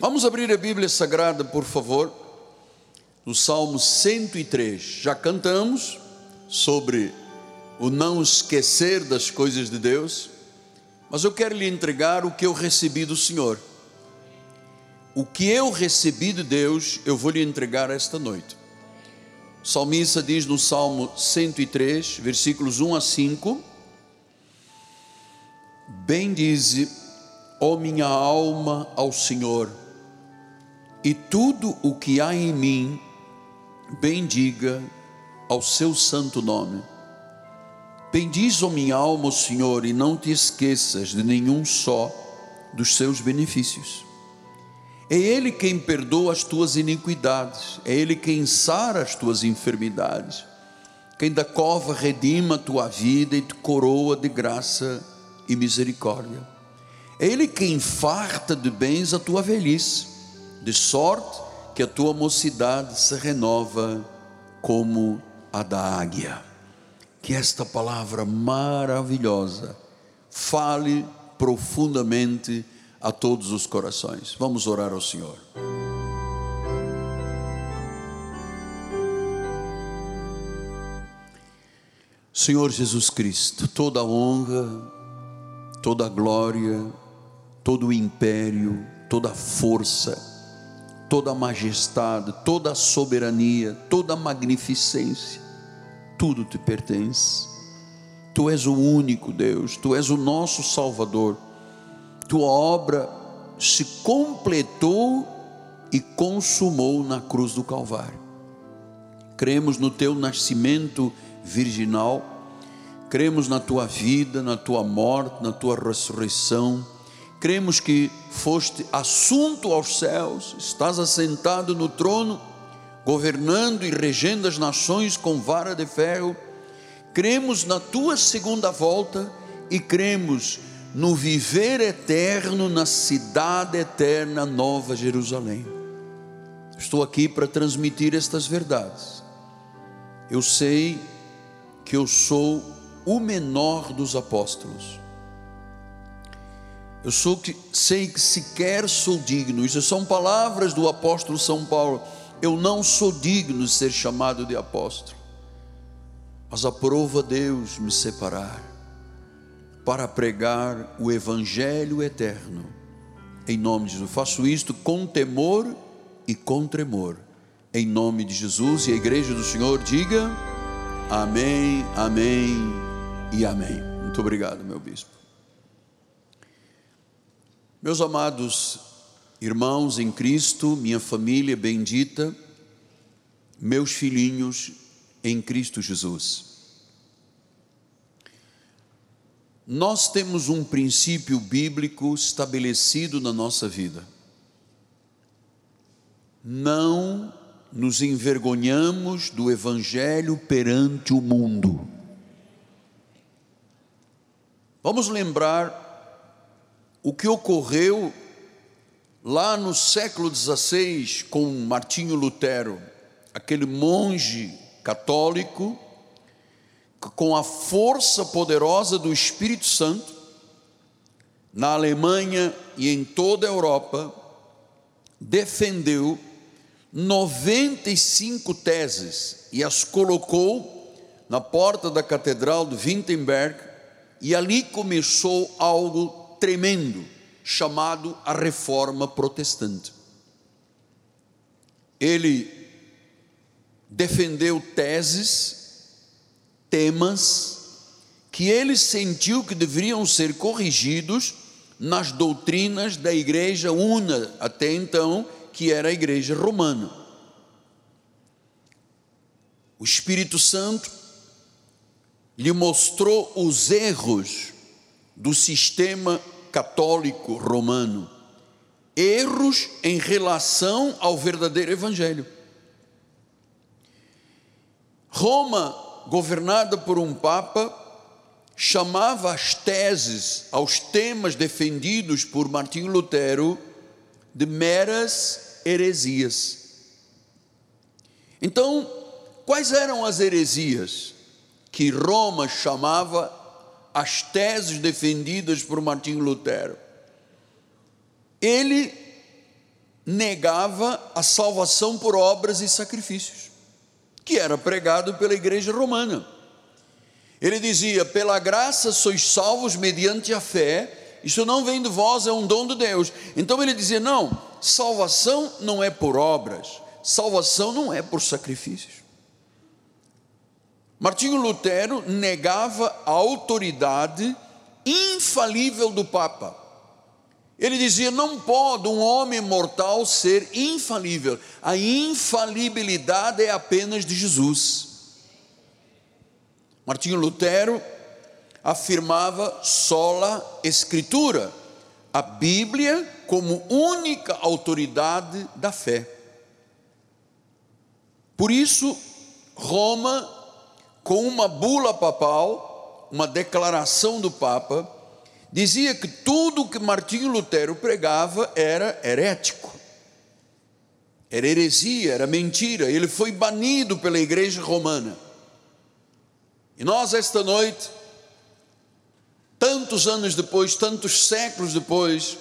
Vamos abrir a Bíblia Sagrada, por favor, no Salmo 103. Já cantamos sobre o não esquecer das coisas de Deus, mas eu quero lhe entregar o que eu recebi do Senhor. O que eu recebi de Deus, eu vou lhe entregar esta noite. O salmista diz no Salmo 103, versículos 1 a 5: Bendize, ó minha alma, ao Senhor e tudo o que há em mim, bendiga ao seu santo nome. Bendiz, ó minha alma, o Senhor, e não te esqueças de nenhum só dos seus benefícios. É Ele quem perdoa as tuas iniquidades, é Ele quem sara as tuas enfermidades, quem da cova redima a tua vida e te coroa de graça e misericórdia. É Ele quem farta de bens a tua velhice de sorte que a tua mocidade se renova como a da águia. Que esta palavra maravilhosa fale profundamente a todos os corações. Vamos orar ao Senhor. Senhor Jesus Cristo, toda a honra, toda a glória, todo o império, toda a força, toda a majestade, toda a soberania, toda a magnificência, tudo te pertence. Tu és o único Deus, tu és o nosso Salvador. Tua obra se completou e consumou na cruz do Calvário. Cremos no teu nascimento virginal, cremos na tua vida, na tua morte, na tua ressurreição cremos que foste assunto aos céus, estás assentado no trono, governando e regendo as nações com vara de ferro. Cremos na tua segunda volta e cremos no viver eterno na cidade eterna, Nova Jerusalém. Estou aqui para transmitir estas verdades. Eu sei que eu sou o menor dos apóstolos eu sou que, sei que sequer sou digno. Isso são palavras do apóstolo São Paulo. Eu não sou digno de ser chamado de apóstolo. Mas aprova Deus me separar para pregar o evangelho eterno. Em nome de Jesus, faço isto com temor e com tremor. Em nome de Jesus e a igreja do Senhor diga: Amém, Amém e Amém. Muito obrigado, meu bispo. Meus amados irmãos em Cristo, minha família bendita, meus filhinhos em Cristo Jesus. Nós temos um princípio bíblico estabelecido na nossa vida. Não nos envergonhamos do Evangelho perante o mundo. Vamos lembrar o que ocorreu lá no século XVI com Martinho Lutero, aquele monge católico, com a força poderosa do Espírito Santo, na Alemanha e em toda a Europa, defendeu 95 teses e as colocou na porta da Catedral de Wittenberg, e ali começou algo tremendo chamado a Reforma Protestante. Ele defendeu teses, temas que ele sentiu que deveriam ser corrigidos nas doutrinas da igreja una até então, que era a igreja romana. O Espírito Santo lhe mostrou os erros do sistema católico romano, erros em relação ao verdadeiro evangelho. Roma, governada por um papa, chamava as teses, aos temas defendidos por Martinho Lutero, de meras heresias. Então, quais eram as heresias que Roma chamava as teses defendidas por Martinho Lutero. Ele negava a salvação por obras e sacrifícios, que era pregado pela igreja romana. Ele dizia: pela graça sois salvos mediante a fé, isso não vem de vós, é um dom de Deus. Então ele dizia: não, salvação não é por obras, salvação não é por sacrifícios. Martinho Lutero negava a autoridade infalível do Papa. Ele dizia: não pode um homem mortal ser infalível, a infalibilidade é apenas de Jesus. Martinho Lutero afirmava sola escritura, a Bíblia como única autoridade da fé. Por isso, Roma, com uma bula papal, uma declaração do Papa, dizia que tudo que Martinho Lutero pregava era herético, era heresia, era mentira. Ele foi banido pela igreja romana. E nós, esta noite, tantos anos depois, tantos séculos depois,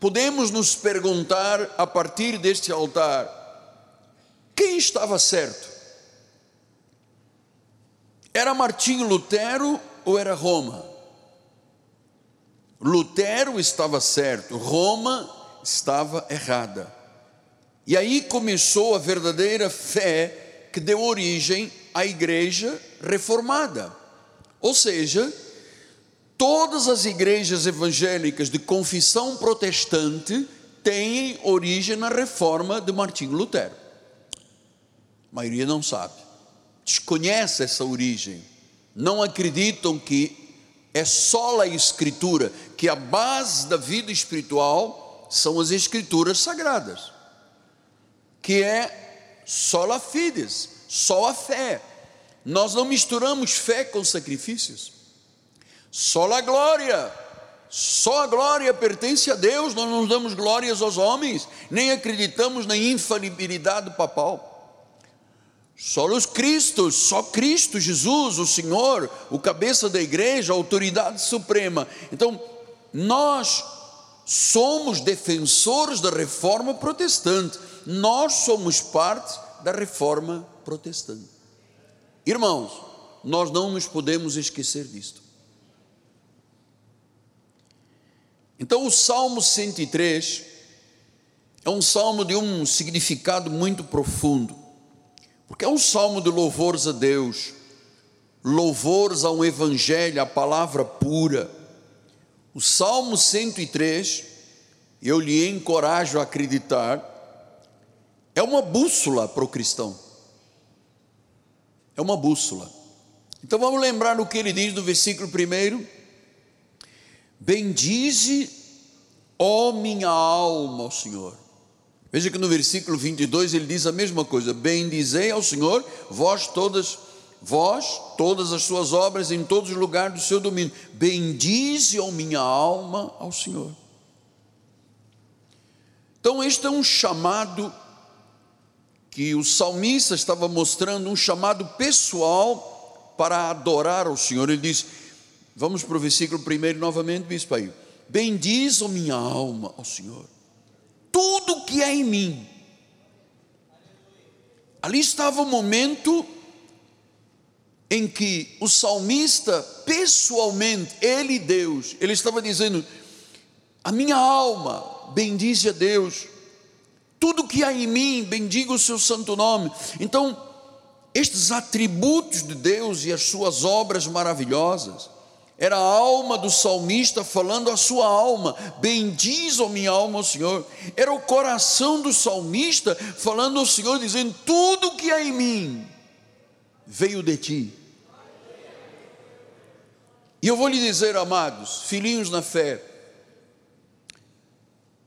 podemos nos perguntar a partir deste altar: quem estava certo? Era Martinho Lutero ou era Roma? Lutero estava certo, Roma estava errada. E aí começou a verdadeira fé que deu origem à igreja reformada. Ou seja, todas as igrejas evangélicas de confissão protestante têm origem na reforma de Martinho Lutero. A maioria não sabe, desconhece essa origem, não acreditam que é só a Escritura, que a base da vida espiritual são as Escrituras sagradas, que é só a fides, só a fé. Nós não misturamos fé com sacrifícios. Só a glória, só a glória pertence a Deus, nós não damos glórias aos homens, nem acreditamos na infalibilidade papal. Só os Cristos, só Cristo Jesus, o Senhor, o cabeça da igreja, a autoridade suprema. Então, nós somos defensores da reforma protestante, nós somos parte da reforma protestante. Irmãos, nós não nos podemos esquecer disto. Então, o Salmo 103 é um salmo de um significado muito profundo, porque é um salmo de louvores a Deus, louvores a um evangelho, a palavra pura. O Salmo 103, eu lhe encorajo a acreditar, é uma bússola para o cristão é uma bússola. Então vamos lembrar o que ele diz no versículo 1: Bendize, ó minha alma, ao Senhor. Veja que no versículo 22 ele diz a mesma coisa: Bendizei ao Senhor, vós todas, vós, todas as suas obras em todos os lugares do seu domínio. Bendize, ó minha alma, ao Senhor. Então, este é um chamado que o salmista estava mostrando um chamado pessoal para adorar ao Senhor. Ele diz: Vamos para o versículo primeiro novamente, bispo aí. Bendiz a minha alma ao Senhor, tudo que é em mim. Ali estava o momento em que o salmista, pessoalmente, ele Deus, ele estava dizendo: A minha alma bendize a Deus tudo que há em mim, bendiga o seu santo nome. Então, estes atributos de Deus e as suas obras maravilhosas, era a alma do salmista falando a sua alma, bendiz, a minha alma, ao Senhor. Era o coração do salmista falando ao Senhor, dizendo: Tudo que há em mim veio de ti. E eu vou lhe dizer, amados, filhinhos na fé,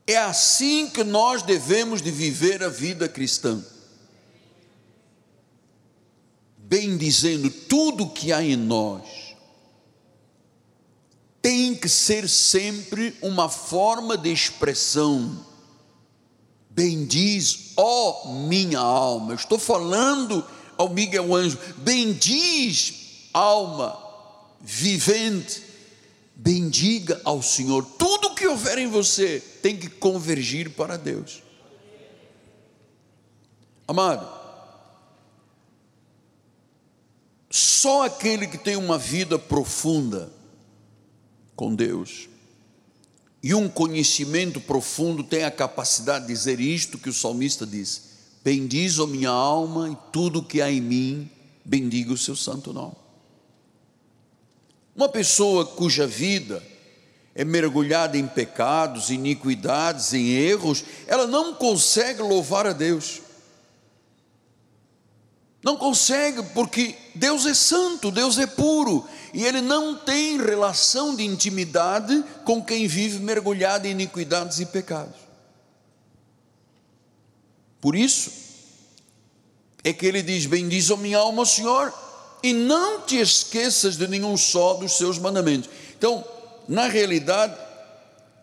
é assim que nós devemos de viver a vida cristã. Bem dizendo, tudo que há em nós tem que ser sempre uma forma de expressão. Bendiz, ó minha alma. Estou falando ao Miguel Anjo, bendiz, alma vivente, bendiga ao Senhor. Tudo que houver em você tem que convergir para Deus. Amado, só aquele que tem uma vida profunda com Deus e um conhecimento profundo tem a capacidade de dizer isto que o salmista diz: Bendiz a minha alma e tudo que há em mim, bendiga o seu santo nome. Uma pessoa cuja vida é mergulhada em pecados, iniquidades, em erros, ela não consegue louvar a Deus. Não consegue, porque Deus é santo, Deus é puro, e ele não tem relação de intimidade com quem vive mergulhado em iniquidades e pecados. Por isso, é que ele diz: Bendiz a minha alma, Senhor, e não te esqueças de nenhum só dos seus mandamentos. Então, na realidade,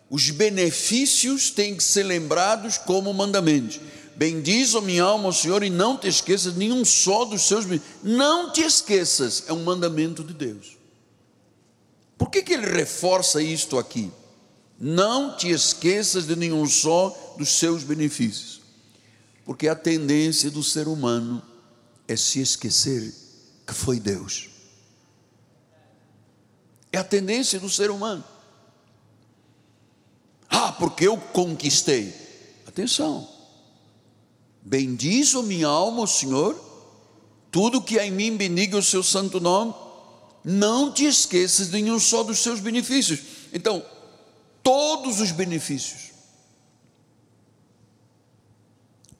os benefícios têm que ser lembrados como mandamentos. Bendiz a minha alma, Senhor, e não te esqueças nenhum só dos seus. Não te esqueças, é um mandamento de Deus. Por que, que ele reforça isto aqui? Não te esqueças de nenhum só dos seus benefícios. Porque a tendência do ser humano é se esquecer que foi Deus. É a tendência do ser humano. Ah, porque eu conquistei. Atenção. Bendiz a minha alma, o Senhor. Tudo que há em mim bendiga o seu santo nome. Não te esqueças de nenhum só dos seus benefícios. Então, todos os benefícios,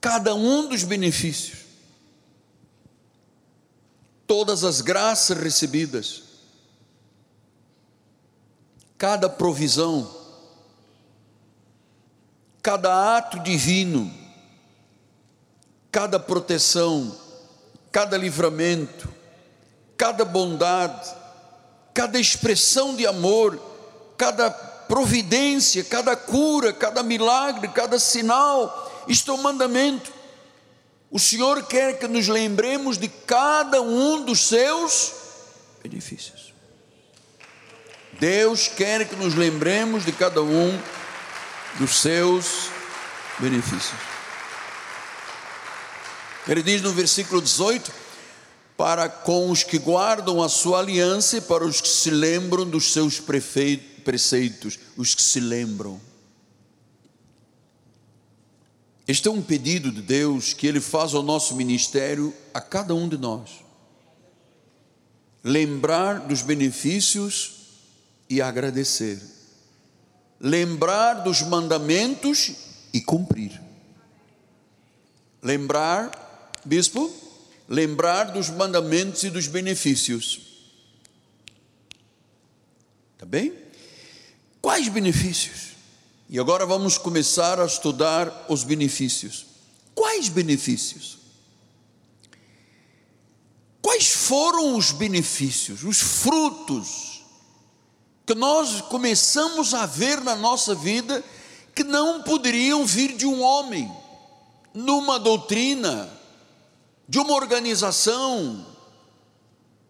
cada um dos benefícios, todas as graças recebidas, cada provisão, cada ato divino, cada proteção, cada livramento, cada bondade, cada expressão de amor, cada providência, cada cura, cada milagre, cada sinal, isto é um mandamento. O Senhor quer que nos lembremos de cada um dos seus benefícios. Deus quer que nos lembremos de cada um dos seus benefícios. Ele diz no versículo 18: para com os que guardam a sua aliança e para os que se lembram dos seus preceitos, os que se lembram. Este é um pedido de Deus que Ele faz ao nosso ministério, a cada um de nós. Lembrar dos benefícios e agradecer. Lembrar dos mandamentos e cumprir. Lembrar, bispo, lembrar dos mandamentos e dos benefícios. Tá bem? Quais benefícios? E agora vamos começar a estudar os benefícios. Quais benefícios? Quais foram os benefícios, os frutos que nós começamos a ver na nossa vida que não poderiam vir de um homem, numa doutrina, de uma organização.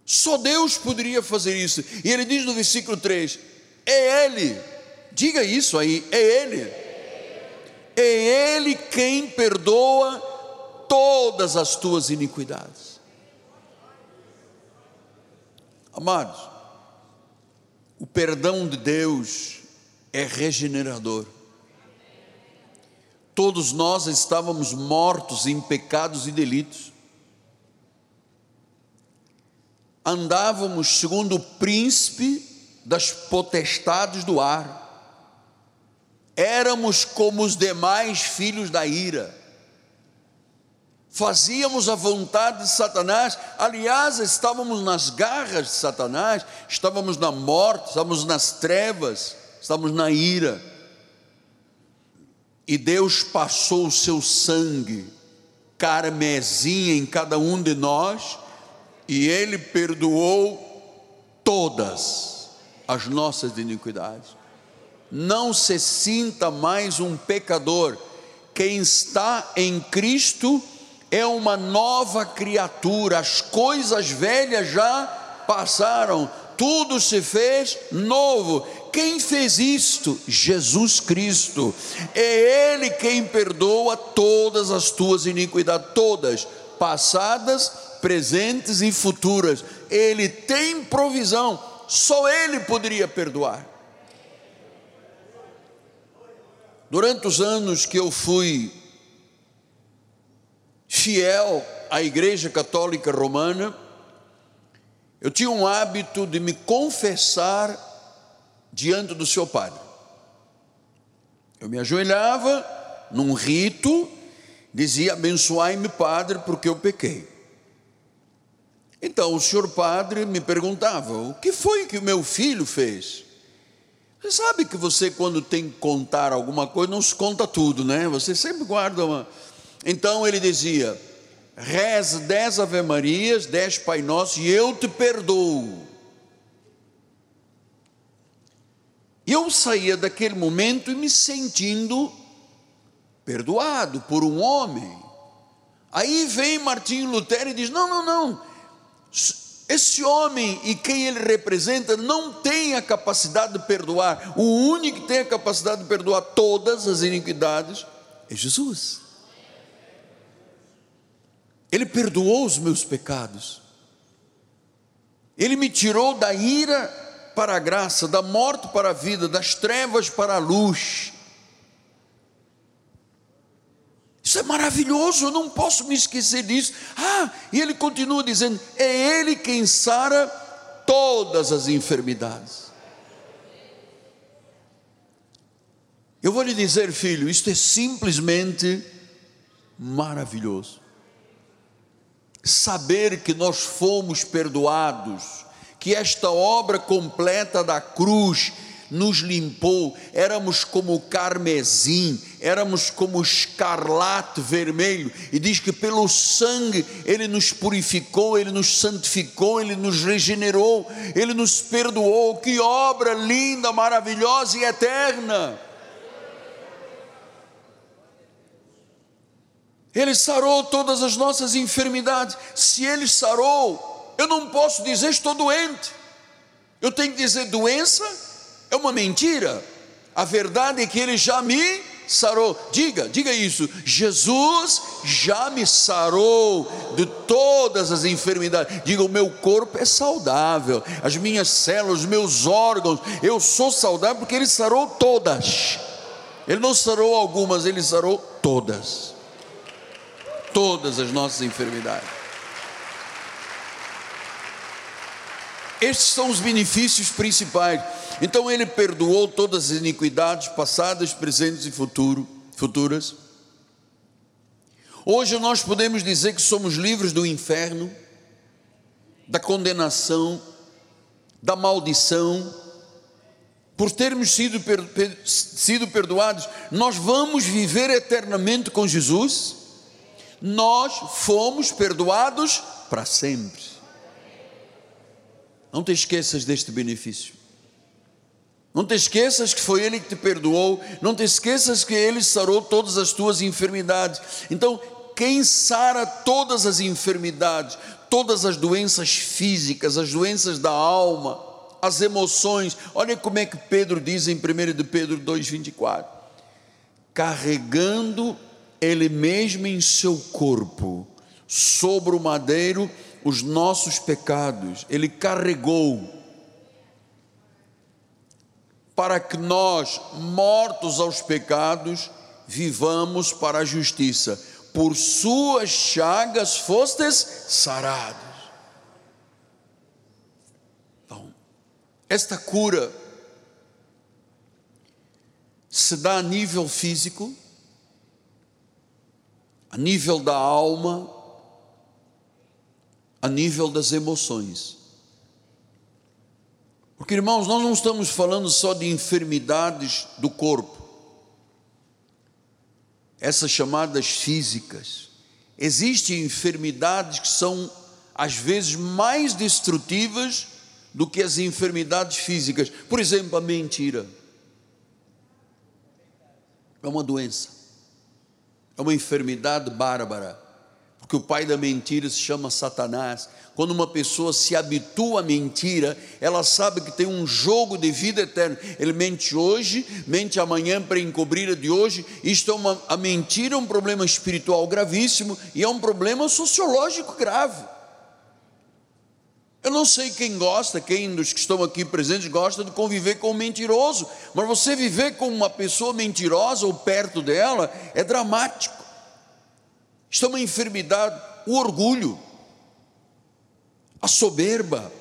Só Deus poderia fazer isso. E ele diz no versículo 3: É Ele, diga isso aí, é Ele. É Ele quem perdoa todas as tuas iniquidades. Amados, o perdão de Deus é regenerador. Todos nós estávamos mortos em pecados e delitos andávamos segundo o príncipe das potestades do ar, éramos como os demais filhos da ira, fazíamos a vontade de Satanás, aliás, estávamos nas garras de Satanás, estávamos na morte, estávamos nas trevas, estávamos na ira, e Deus passou o seu sangue carmesim em cada um de nós, e Ele perdoou todas as nossas iniquidades. Não se sinta mais um pecador. Quem está em Cristo é uma nova criatura. As coisas velhas já passaram, tudo se fez novo. Quem fez isto? Jesus Cristo. É Ele quem perdoa todas as tuas iniquidades, todas, passadas, presentes e futuras. Ele tem provisão, só Ele poderia perdoar. Durante os anos que eu fui fiel à Igreja Católica Romana, eu tinha um hábito de me confessar diante do seu padre. Eu me ajoelhava num rito, dizia: Abençoai-me, padre, porque eu pequei. Então o senhor padre me perguntava: O que foi que o meu filho fez? Você sabe que você, quando tem que contar alguma coisa, não se conta tudo, né? Você sempre guarda uma. Então ele dizia: reza dez Ave Marias, dez Pai Nosso, e eu te perdoo. E eu saía daquele momento e me sentindo perdoado por um homem. Aí vem Martinho Lutero e diz: não, não, não. Esse homem e quem ele representa não tem a capacidade de perdoar. O único que tem a capacidade de perdoar todas as iniquidades é Jesus. Ele perdoou os meus pecados. Ele me tirou da ira para a graça, da morte para a vida, das trevas para a luz. Isso é maravilhoso, eu não posso me esquecer disso. Ah, e ele continua dizendo: é Ele quem sara todas as enfermidades. Eu vou lhe dizer, filho, isto é simplesmente maravilhoso. Saber que nós fomos perdoados, que esta obra completa da cruz nos limpou, éramos como carmesim, éramos como escarlate vermelho, e diz que pelo sangue Ele nos purificou, Ele nos santificou, Ele nos regenerou, Ele nos perdoou. Que obra linda, maravilhosa e eterna! Ele sarou todas as nossas enfermidades. Se Ele sarou, eu não posso dizer estou doente. Eu tenho que dizer doença é uma mentira. A verdade é que Ele já me sarou. Diga, diga isso. Jesus já me sarou de todas as enfermidades. Diga, o meu corpo é saudável, as minhas células, os meus órgãos, eu sou saudável porque Ele sarou todas. Ele não sarou algumas, Ele sarou todas. Todas as nossas enfermidades. Estes são os benefícios principais. Então ele perdoou todas as iniquidades passadas, presentes e futuro, futuras. Hoje nós podemos dizer que somos livres do inferno, da condenação, da maldição, por termos sido, sido perdoados, nós vamos viver eternamente com Jesus, nós fomos perdoados para sempre. Não te esqueças deste benefício. Não te esqueças que foi Ele que te perdoou, não te esqueças que Ele sarou todas as tuas enfermidades. Então, quem sara todas as enfermidades, todas as doenças físicas, as doenças da alma, as emoções, olha como é que Pedro diz em 1 de Pedro 2,24: carregando Ele mesmo em seu corpo, sobre o madeiro, os nossos pecados, Ele carregou para que nós, mortos aos pecados, vivamos para a justiça. Por suas chagas fostes sarados. Então, esta cura se dá a nível físico, a nível da alma, a nível das emoções. Porque, irmãos, nós não estamos falando só de enfermidades do corpo, essas chamadas físicas. Existem enfermidades que são, às vezes, mais destrutivas do que as enfermidades físicas. Por exemplo, a mentira. É uma doença, é uma enfermidade bárbara porque o pai da mentira se chama Satanás. Quando uma pessoa se habitua à mentira, ela sabe que tem um jogo de vida eterna. Ele mente hoje, mente amanhã para encobrir a de hoje. Isto é uma, a mentira é um problema espiritual gravíssimo e é um problema sociológico grave. Eu não sei quem gosta, quem dos que estão aqui presentes gosta de conviver com um mentiroso, mas você viver com uma pessoa mentirosa ou perto dela é dramático. Isto é uma enfermidade, o orgulho, a soberba,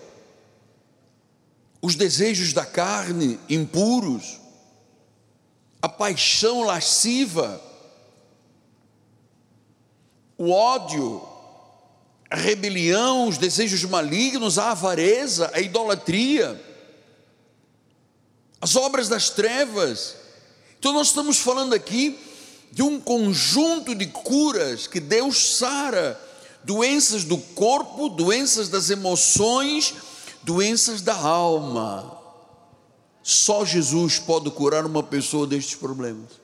os desejos da carne impuros, a paixão lasciva, o ódio, a rebelião, os desejos malignos, a avareza, a idolatria, as obras das trevas. Então, nós estamos falando aqui de um conjunto de curas que Deus sara doenças do corpo, doenças das emoções, doenças da alma. Só Jesus pode curar uma pessoa destes problemas.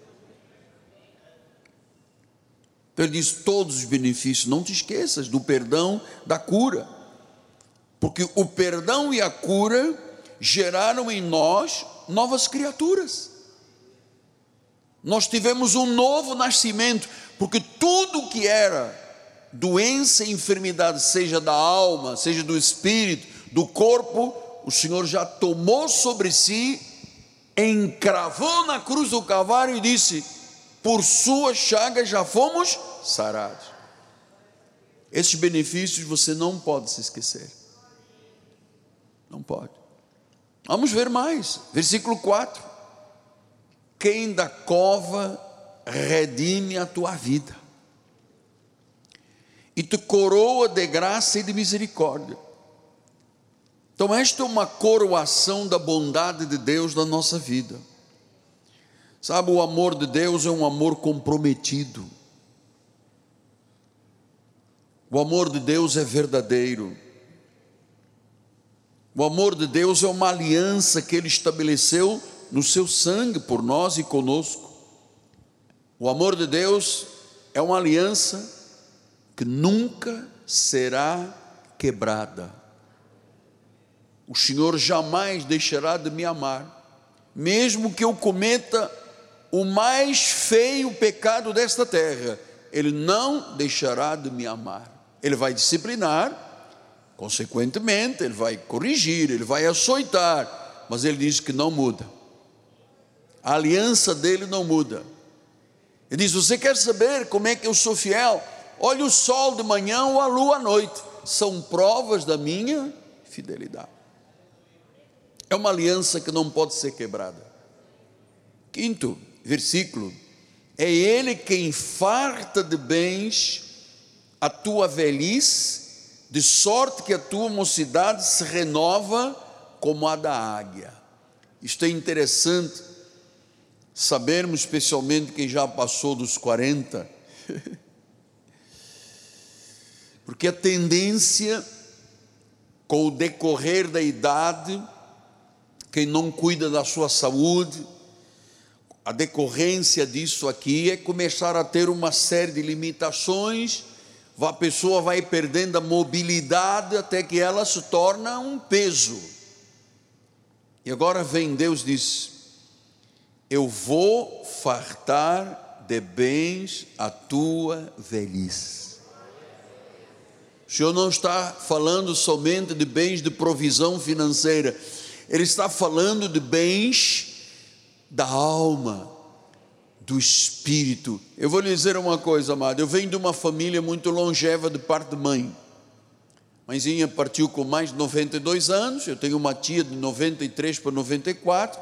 Então ele diz todos os benefícios, não te esqueças do perdão, da cura. Porque o perdão e a cura geraram em nós novas criaturas. Nós tivemos um novo nascimento, porque tudo que era doença e enfermidade, seja da alma, seja do espírito, do corpo, o Senhor já tomou sobre si, encravou na cruz do Calvário e disse: por suas chagas já fomos sarados. Esses benefícios você não pode se esquecer. Não pode. Vamos ver mais. Versículo 4. Quem da cova redime a tua vida e te coroa de graça e de misericórdia. Então, esta é uma coroação da bondade de Deus na nossa vida. Sabe, o amor de Deus é um amor comprometido. O amor de Deus é verdadeiro. O amor de Deus é uma aliança que Ele estabeleceu no seu sangue por nós e conosco. O amor de Deus é uma aliança que nunca será quebrada. O Senhor jamais deixará de me amar, mesmo que eu cometa o mais feio pecado desta terra, Ele não deixará de me amar. Ele vai disciplinar, consequentemente, Ele vai corrigir, Ele vai açoitar, mas Ele diz que não muda. A aliança dele não muda. Ele diz: Você quer saber como é que eu sou fiel? Olhe o sol de manhã ou a lua à noite, são provas da minha fidelidade. É uma aliança que não pode ser quebrada. Quinto, versículo: é Ele quem farta de bens a tua velhice, de sorte que a tua mocidade se renova como a da águia. Isto é interessante sabermos, especialmente quem já passou dos 40, porque a tendência, com o decorrer da idade, quem não cuida da sua saúde, a decorrência disso aqui é começar a ter uma série de limitações, a pessoa vai perdendo a mobilidade até que ela se torna um peso. E agora vem Deus diz: Eu vou fartar de bens a tua velhice. O Senhor não está falando somente de bens de provisão financeira, Ele está falando de bens da alma, do espírito. Eu vou lhe dizer uma coisa, amado. Eu venho de uma família muito longeva de parte de mãe. Mãezinha partiu com mais de 92 anos. Eu tenho uma tia de 93 para 94.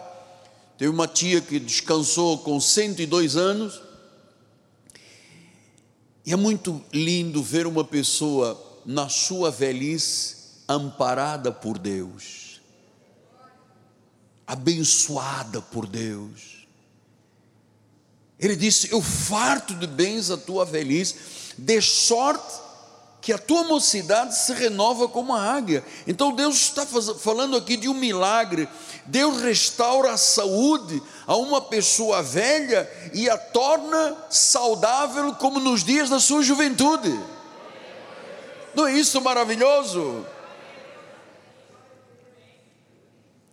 Tenho uma tia que descansou com 102 anos. E é muito lindo ver uma pessoa na sua velhice amparada por Deus abençoada por Deus. Ele disse: Eu farto de bens a tua velhice, de sorte que a tua mocidade se renova como a águia. Então Deus está falando aqui de um milagre. Deus restaura a saúde a uma pessoa velha e a torna saudável como nos dias da sua juventude. Não é isso maravilhoso?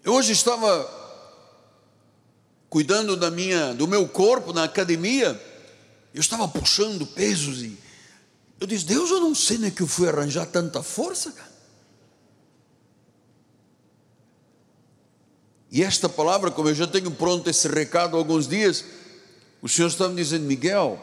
Eu hoje estava cuidando da minha, do meu corpo na academia, eu estava puxando pesos e eu disse, Deus, eu não sei nem que eu fui arranjar tanta força, cara. E esta palavra, como eu já tenho pronto esse recado há alguns dias, o Senhor está me dizendo, Miguel,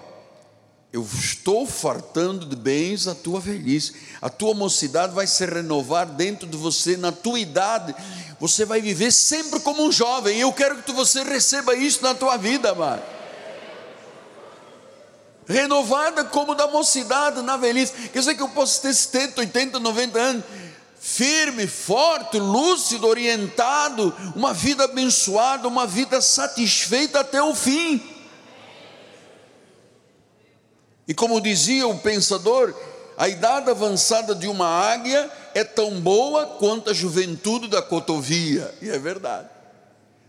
eu estou fartando de bens a tua velhice, a tua mocidade vai se renovar dentro de você, na tua idade, você vai viver sempre como um jovem, eu quero que você receba isso na tua vida, amado. Renovada como da mocidade na velhice, quer dizer que eu posso ter 70, 80, 90 anos, firme, forte, lúcido, orientado, uma vida abençoada, uma vida satisfeita até o fim. E como dizia o pensador, a idade avançada de uma águia é tão boa quanto a juventude da cotovia. E é verdade.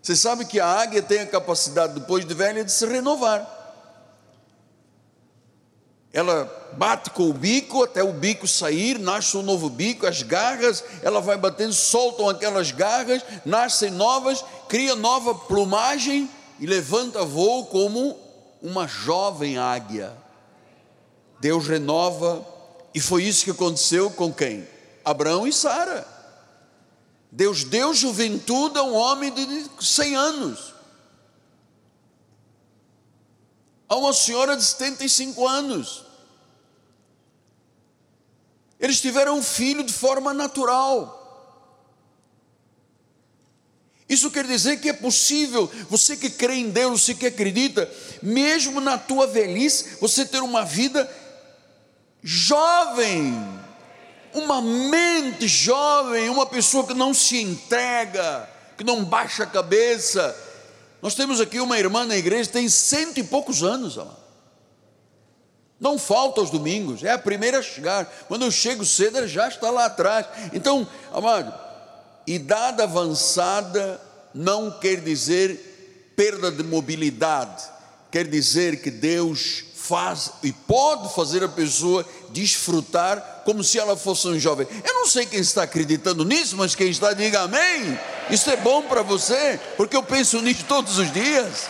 Você sabe que a águia tem a capacidade, depois de velha, de se renovar. Ela bate com o bico até o bico sair, nasce um novo bico, as garras, ela vai batendo, soltam aquelas garras, nascem novas, cria nova plumagem e levanta voo como uma jovem águia. Deus renova, e foi isso que aconteceu com quem? Abraão e Sara. Deus deu juventude a um homem de 100 anos, a uma senhora de 75 anos. Eles tiveram um filho de forma natural. Isso quer dizer que é possível, você que crê em Deus, você que acredita, mesmo na tua velhice, você ter uma vida jovem, uma mente jovem, uma pessoa que não se entrega, que não baixa a cabeça. Nós temos aqui uma irmã na igreja, tem cento e poucos anos, não falta aos domingos, é a primeira a chegar. Quando eu chego cedo, ela já está lá atrás. Então, amado, idade avançada não quer dizer perda de mobilidade, quer dizer que Deus faz e pode fazer a pessoa desfrutar como se ela fosse um jovem. Eu não sei quem está acreditando nisso, mas quem está, diga amém. Isso é bom para você, porque eu penso nisso todos os dias.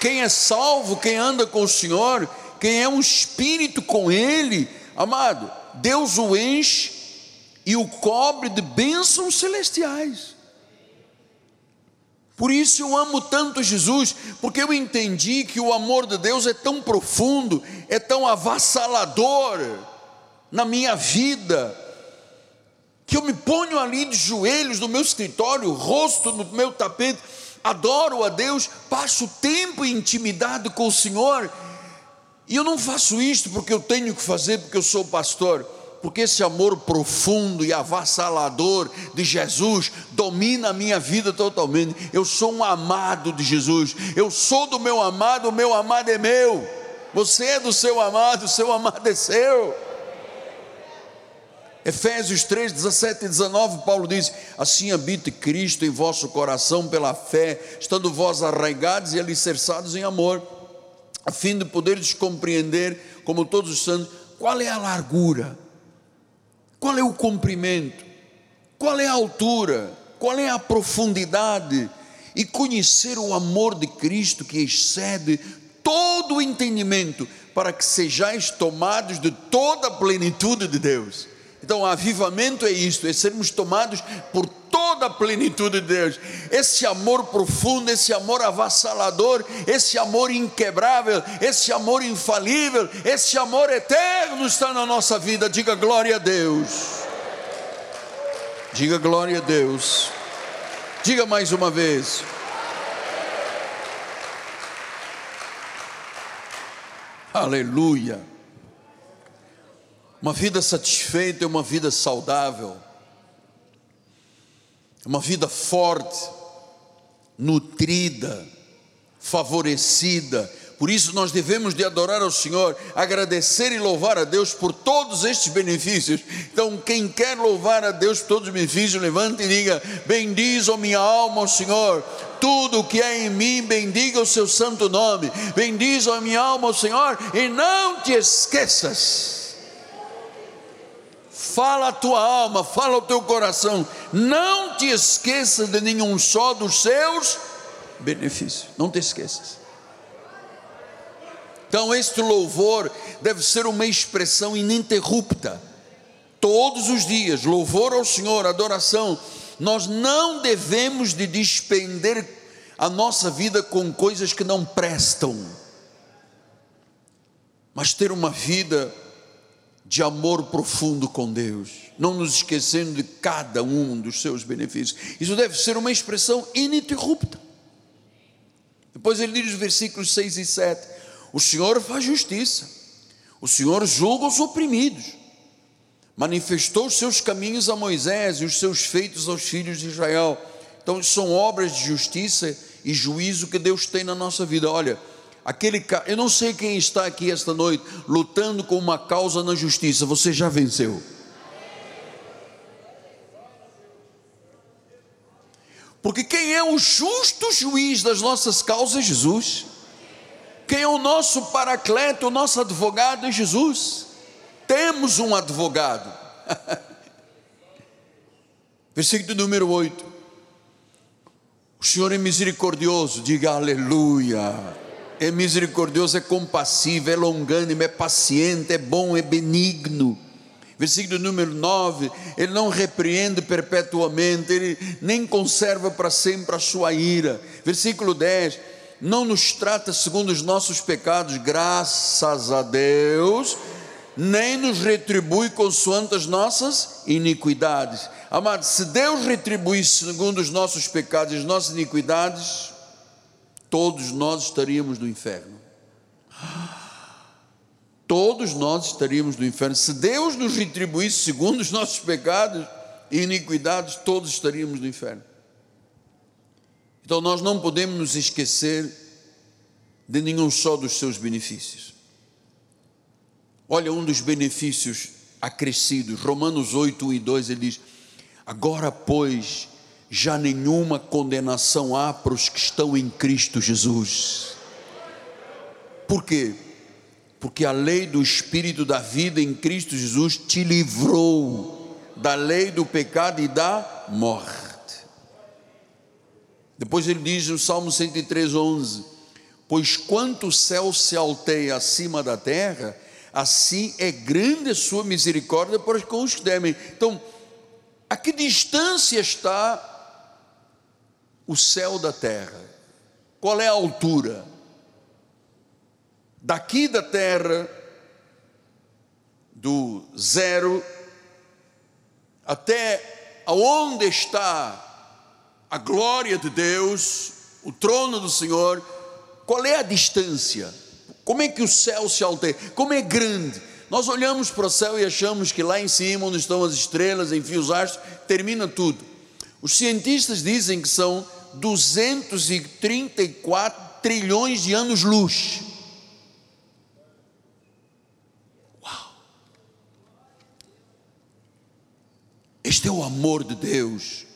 Quem é salvo, quem anda com o Senhor, quem é um espírito com Ele, amado, Deus o enche e o cobre de bênçãos celestiais. Por isso eu amo tanto Jesus, porque eu entendi que o amor de Deus é tão profundo, é tão avassalador na minha vida, que eu me ponho ali de joelhos no meu escritório, rosto no meu tapete, adoro a Deus, passo tempo em intimidade com o Senhor, e eu não faço isto porque eu tenho que fazer, porque eu sou pastor porque esse amor profundo e avassalador de Jesus domina a minha vida totalmente. Eu sou um amado de Jesus, eu sou do meu amado, o meu amado é meu. Você é do seu amado, o seu amado é seu. Efésios 3, 17 e 19, Paulo diz: Assim habite Cristo em vosso coração pela fé, estando vós arraigados e alicerçados em amor, a fim de poderes compreender, como todos os santos, qual é a largura, qual é o comprimento? Qual é a altura? Qual é a profundidade? E conhecer o amor de Cristo que excede todo o entendimento, para que sejais tomados de toda a plenitude de Deus. Então, avivamento é isto, é sermos tomados por toda a plenitude de Deus. Esse amor profundo, esse amor avassalador, esse amor inquebrável, esse amor infalível, esse amor eterno está na nossa vida. Diga glória a Deus. Diga glória a Deus. Diga mais uma vez. Aleluia. Uma vida satisfeita é uma vida saudável, uma vida forte, nutrida, favorecida, Por isso nós devemos de adorar ao Senhor, agradecer e louvar a Deus por todos estes benefícios. Então, quem quer louvar a Deus por todos os benefícios, levante e diga: Bendiz, ó minha alma, ao Senhor. Tudo que é em mim, bendiga o seu santo nome. Bendiz, ó minha alma, ao Senhor, e não te esqueças. Fala a tua alma, fala o teu coração. Não te esqueças de nenhum só dos seus benefícios. Não te esqueças. Então, este louvor deve ser uma expressão ininterrupta, todos os dias, louvor ao Senhor, adoração. Nós não devemos de despender a nossa vida com coisas que não prestam, mas ter uma vida de amor profundo com Deus, não nos esquecendo de cada um dos seus benefícios. Isso deve ser uma expressão ininterrupta. Depois ele diz os versículos 6 e 7 o Senhor faz justiça, o Senhor julga os oprimidos, manifestou os seus caminhos a Moisés e os seus feitos aos filhos de Israel. Então, são obras de justiça e juízo que Deus tem na nossa vida. Olha, aquele eu não sei quem está aqui esta noite lutando com uma causa na justiça, você já venceu. Porque quem é o justo juiz das nossas causas? Jesus. Quem é o nosso paracleto, o nosso advogado é Jesus. Temos um advogado. Versículo número 8. O Senhor é misericordioso, diga aleluia. É misericordioso, é compassivo, é longânimo, é paciente, é bom, é benigno. Versículo número 9: Ele não repreende perpetuamente, ele nem conserva para sempre a sua ira. Versículo 10: não nos trata segundo os nossos pecados, graças a Deus, nem nos retribui consoante as nossas iniquidades. Amados, se Deus retribuísse segundo os nossos pecados e as nossas iniquidades, todos nós estaríamos no inferno. Todos nós estaríamos no inferno. Se Deus nos retribuísse segundo os nossos pecados e iniquidades, todos estaríamos no inferno. Então nós não podemos nos esquecer de nenhum só dos seus benefícios. Olha um dos benefícios acrescidos, Romanos 8, 1 e 2, ele diz: Agora, pois, já nenhuma condenação há para os que estão em Cristo Jesus. Por quê? Porque a lei do Espírito da vida em Cristo Jesus te livrou da lei do pecado e da morte. Depois ele diz no Salmo 103, 11: Pois quanto o céu se alteia acima da terra, assim é grande a sua misericórdia para os que temem. Então, a que distância está o céu da terra? Qual é a altura? Daqui da terra, do zero, até aonde está a glória de Deus, o trono do Senhor, qual é a distância? Como é que o céu se altera? Como é grande? Nós olhamos para o céu e achamos que lá em cima, onde estão as estrelas, enfim, os astros, termina tudo. Os cientistas dizem que são 234 trilhões de anos-luz. Uau! Este é o amor de Deus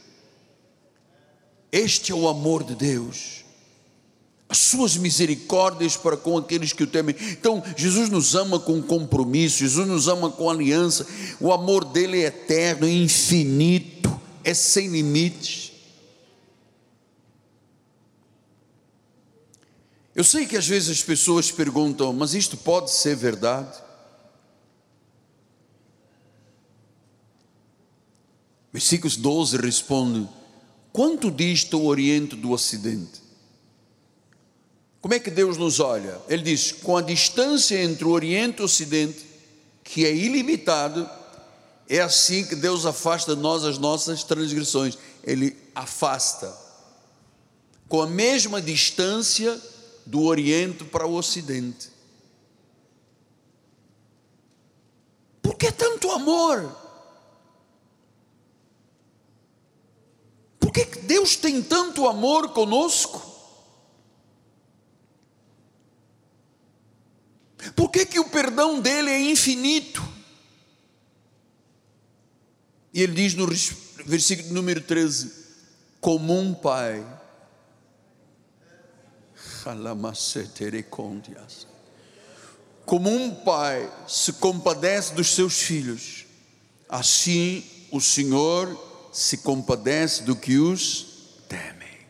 este é o amor de Deus. As suas misericórdias para com aqueles que o temem. Então, Jesus nos ama com compromisso, Jesus nos ama com aliança. O amor dele é eterno, é infinito, é sem limites. Eu sei que às vezes as pessoas perguntam, mas isto pode ser verdade? Versículos 12 responde: Quanto dista o Oriente do Ocidente? Como é que Deus nos olha? Ele diz: com a distância entre o Oriente e o Ocidente, que é ilimitado, é assim que Deus afasta de nós as nossas transgressões. Ele afasta. Com a mesma distância do Oriente para o Ocidente. Por que tanto amor? Por que Deus tem tanto amor conosco? Por que, que o perdão dele é infinito? E ele diz no versículo número 13: Como um pai, como um pai se compadece dos seus filhos, assim o Senhor se compadece do que os temem.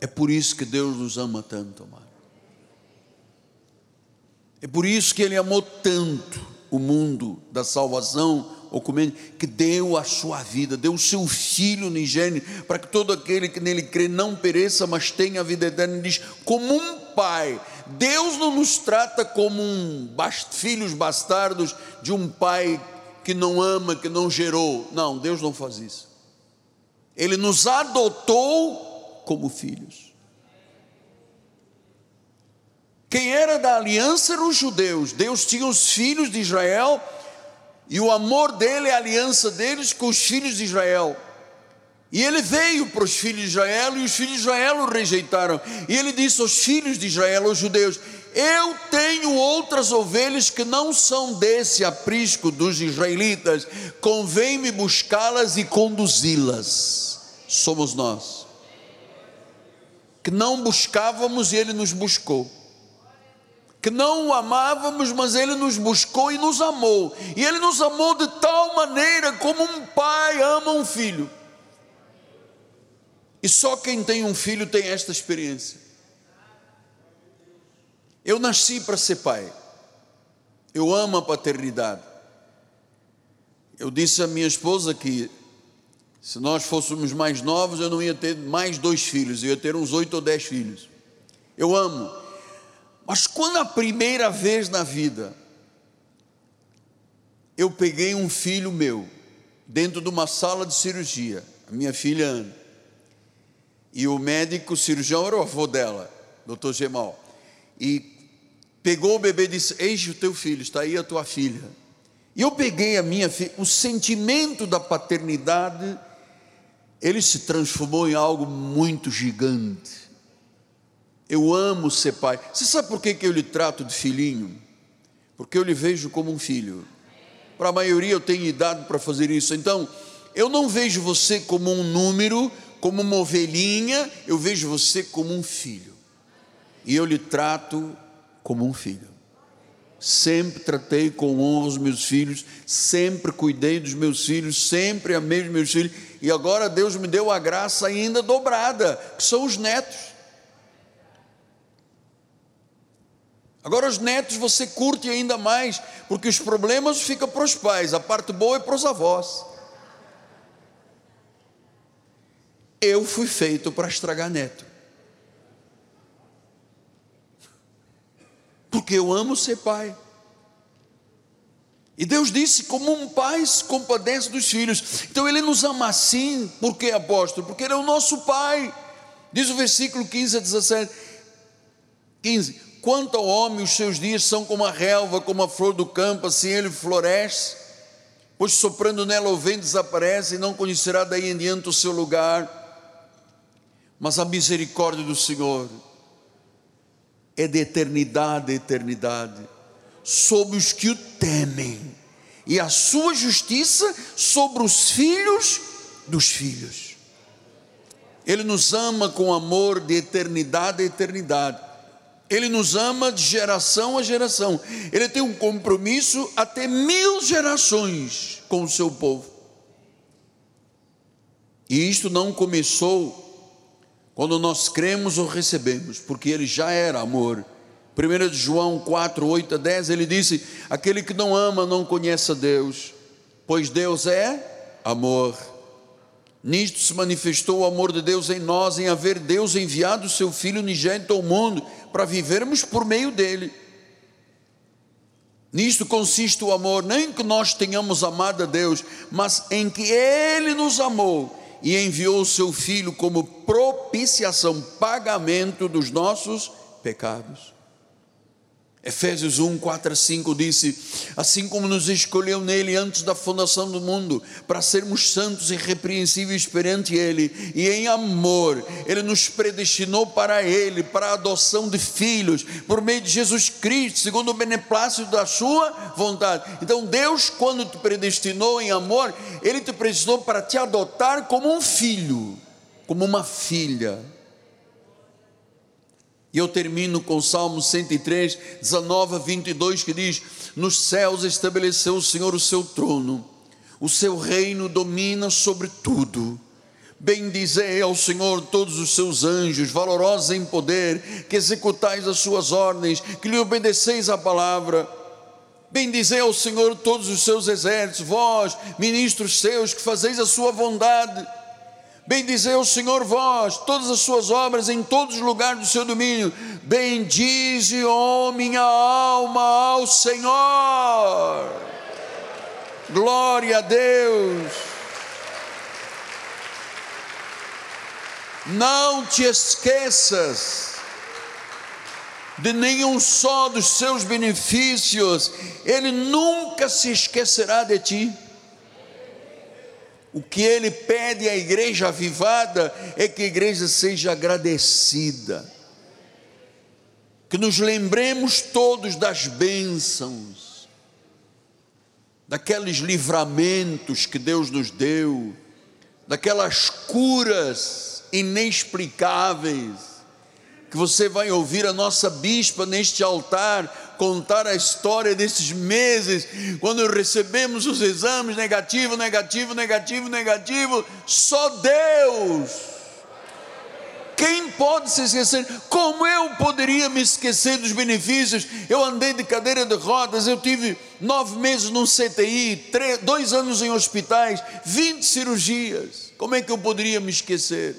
É por isso que Deus nos ama tanto, amado. É por isso que Ele amou tanto o mundo da salvação, que deu a sua vida, deu o seu Filho unigênito, para que todo aquele que nele crê não pereça, mas tenha a vida eterna. Ele diz: como um pai, Deus não nos trata como um filhos bastardos de um pai que não ama, que não gerou. Não, Deus não faz isso. Ele nos adotou como filhos. Quem era da aliança eram os judeus. Deus tinha os filhos de Israel e o amor dele, a aliança deles com os filhos de Israel. E ele veio para os filhos de Israel e os filhos de Israel o rejeitaram. E ele disse aos filhos de Israel, aos judeus: Eu tenho outras ovelhas que não são desse aprisco dos israelitas, convém-me buscá-las e conduzi-las. Somos nós, que não buscávamos e ele nos buscou que não o amávamos, mas ele nos buscou e nos amou. E ele nos amou de tal maneira como um pai ama um filho. E só quem tem um filho tem esta experiência. Eu nasci para ser pai. Eu amo a paternidade. Eu disse à minha esposa que se nós fôssemos mais novos, eu não ia ter mais dois filhos, eu ia ter uns oito ou dez filhos. Eu amo. Mas quando a primeira vez na vida eu peguei um filho meu dentro de uma sala de cirurgia, a minha filha Ana, e o médico cirurgião era o avô dela, doutor Gemal, e pegou o bebê e disse: Eis o teu filho, está aí a tua filha. E eu peguei a minha filha, o sentimento da paternidade, ele se transformou em algo muito gigante. Eu amo ser pai. Você sabe por que, que eu lhe trato de filhinho? Porque eu lhe vejo como um filho. Para a maioria eu tenho idade para fazer isso. Então, eu não vejo você como um número, como uma ovelhinha, eu vejo você como um filho. E eu lhe trato como um filho. Sempre tratei com honra os meus filhos, sempre cuidei dos meus filhos, sempre amei os meus filhos, e agora Deus me deu a graça ainda dobrada, que são os netos. Agora os netos você curte ainda mais, porque os problemas ficam para os pais, a parte boa é para os avós. Eu fui feito para estragar neto. Porque eu amo ser pai. E Deus disse: como um pai se compadece dos filhos. Então Ele nos ama assim, por que apóstolo? Porque Ele é o nosso pai. Diz o versículo 15 a 17: 15: Quanto ao homem, os seus dias são como a relva, como a flor do campo, assim ele floresce, pois soprando nela o vento desaparece e não conhecerá daí em diante o seu lugar. Mas a misericórdia do Senhor é de eternidade a eternidade sobre os que o temem, e a sua justiça sobre os filhos dos filhos. Ele nos ama com amor de eternidade a eternidade ele nos ama de geração a geração. Ele tem um compromisso até mil gerações com o seu povo. E isto não começou quando nós cremos ou recebemos, porque ele já era amor. 1 João 4, 8 a 10, ele disse: Aquele que não ama não conhece a Deus, pois Deus é amor. Nisto se manifestou o amor de Deus em nós, em haver Deus enviado o seu Filho unigênito ao mundo, para vivermos por meio dele. Nisto consiste o amor, nem que nós tenhamos amado a Deus, mas em que Ele nos amou e enviou o seu Filho como propiciação, pagamento dos nossos pecados. Efésios 1, 4 a 5 disse: Assim como nos escolheu nele antes da fundação do mundo, para sermos santos e irrepreensíveis perante ele, e em amor, ele nos predestinou para ele, para a adoção de filhos, por meio de Jesus Cristo, segundo o beneplácito da sua vontade. Então, Deus, quando te predestinou em amor, ele te predestinou para te adotar como um filho, como uma filha. E eu termino com o Salmo 103, 19 a 22, que diz: Nos céus estabeleceu o Senhor o seu trono, o seu reino domina sobre tudo. Bendizei ao Senhor todos os seus anjos, valorosos em poder, que executais as suas ordens, que lhe obedeceis a palavra. Bendizei ao Senhor todos os seus exércitos, vós, ministros seus, que fazeis a sua vontade Bendizei o Senhor vós, todas as suas obras em todos os lugares do seu domínio. Bendize, ó minha alma, ao Senhor. Glória a Deus. Não te esqueças de nenhum só dos seus benefícios, Ele nunca se esquecerá de ti. O que ele pede à igreja avivada é que a igreja seja agradecida, que nos lembremos todos das bênçãos, daqueles livramentos que Deus nos deu, daquelas curas inexplicáveis, que você vai ouvir a nossa bispa neste altar contar a história desses meses, quando recebemos os exames negativo, negativo, negativo, negativo, só Deus. Quem pode se esquecer? Como eu poderia me esquecer dos benefícios? Eu andei de cadeira de rodas, eu tive nove meses num CTI, três, dois anos em hospitais, vinte cirurgias. Como é que eu poderia me esquecer?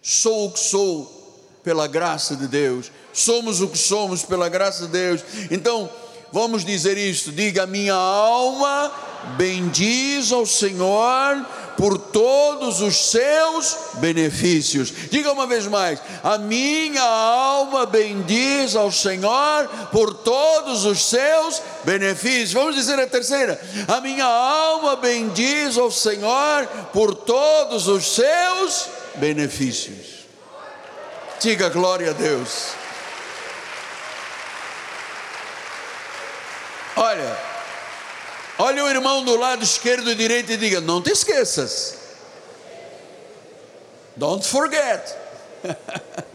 Sou o que sou pela graça de Deus somos o que somos pela graça de Deus. Então, vamos dizer isto: diga, minha alma bendiz ao Senhor por todos os seus benefícios. Diga uma vez mais: a minha alma bendiz ao Senhor por todos os seus benefícios. Vamos dizer a terceira: a minha alma bendiz ao Senhor por todos os seus benefícios. Diga glória a Deus. Olha, olha o irmão do lado esquerdo e direito e diga: Não te esqueças. Don't forget.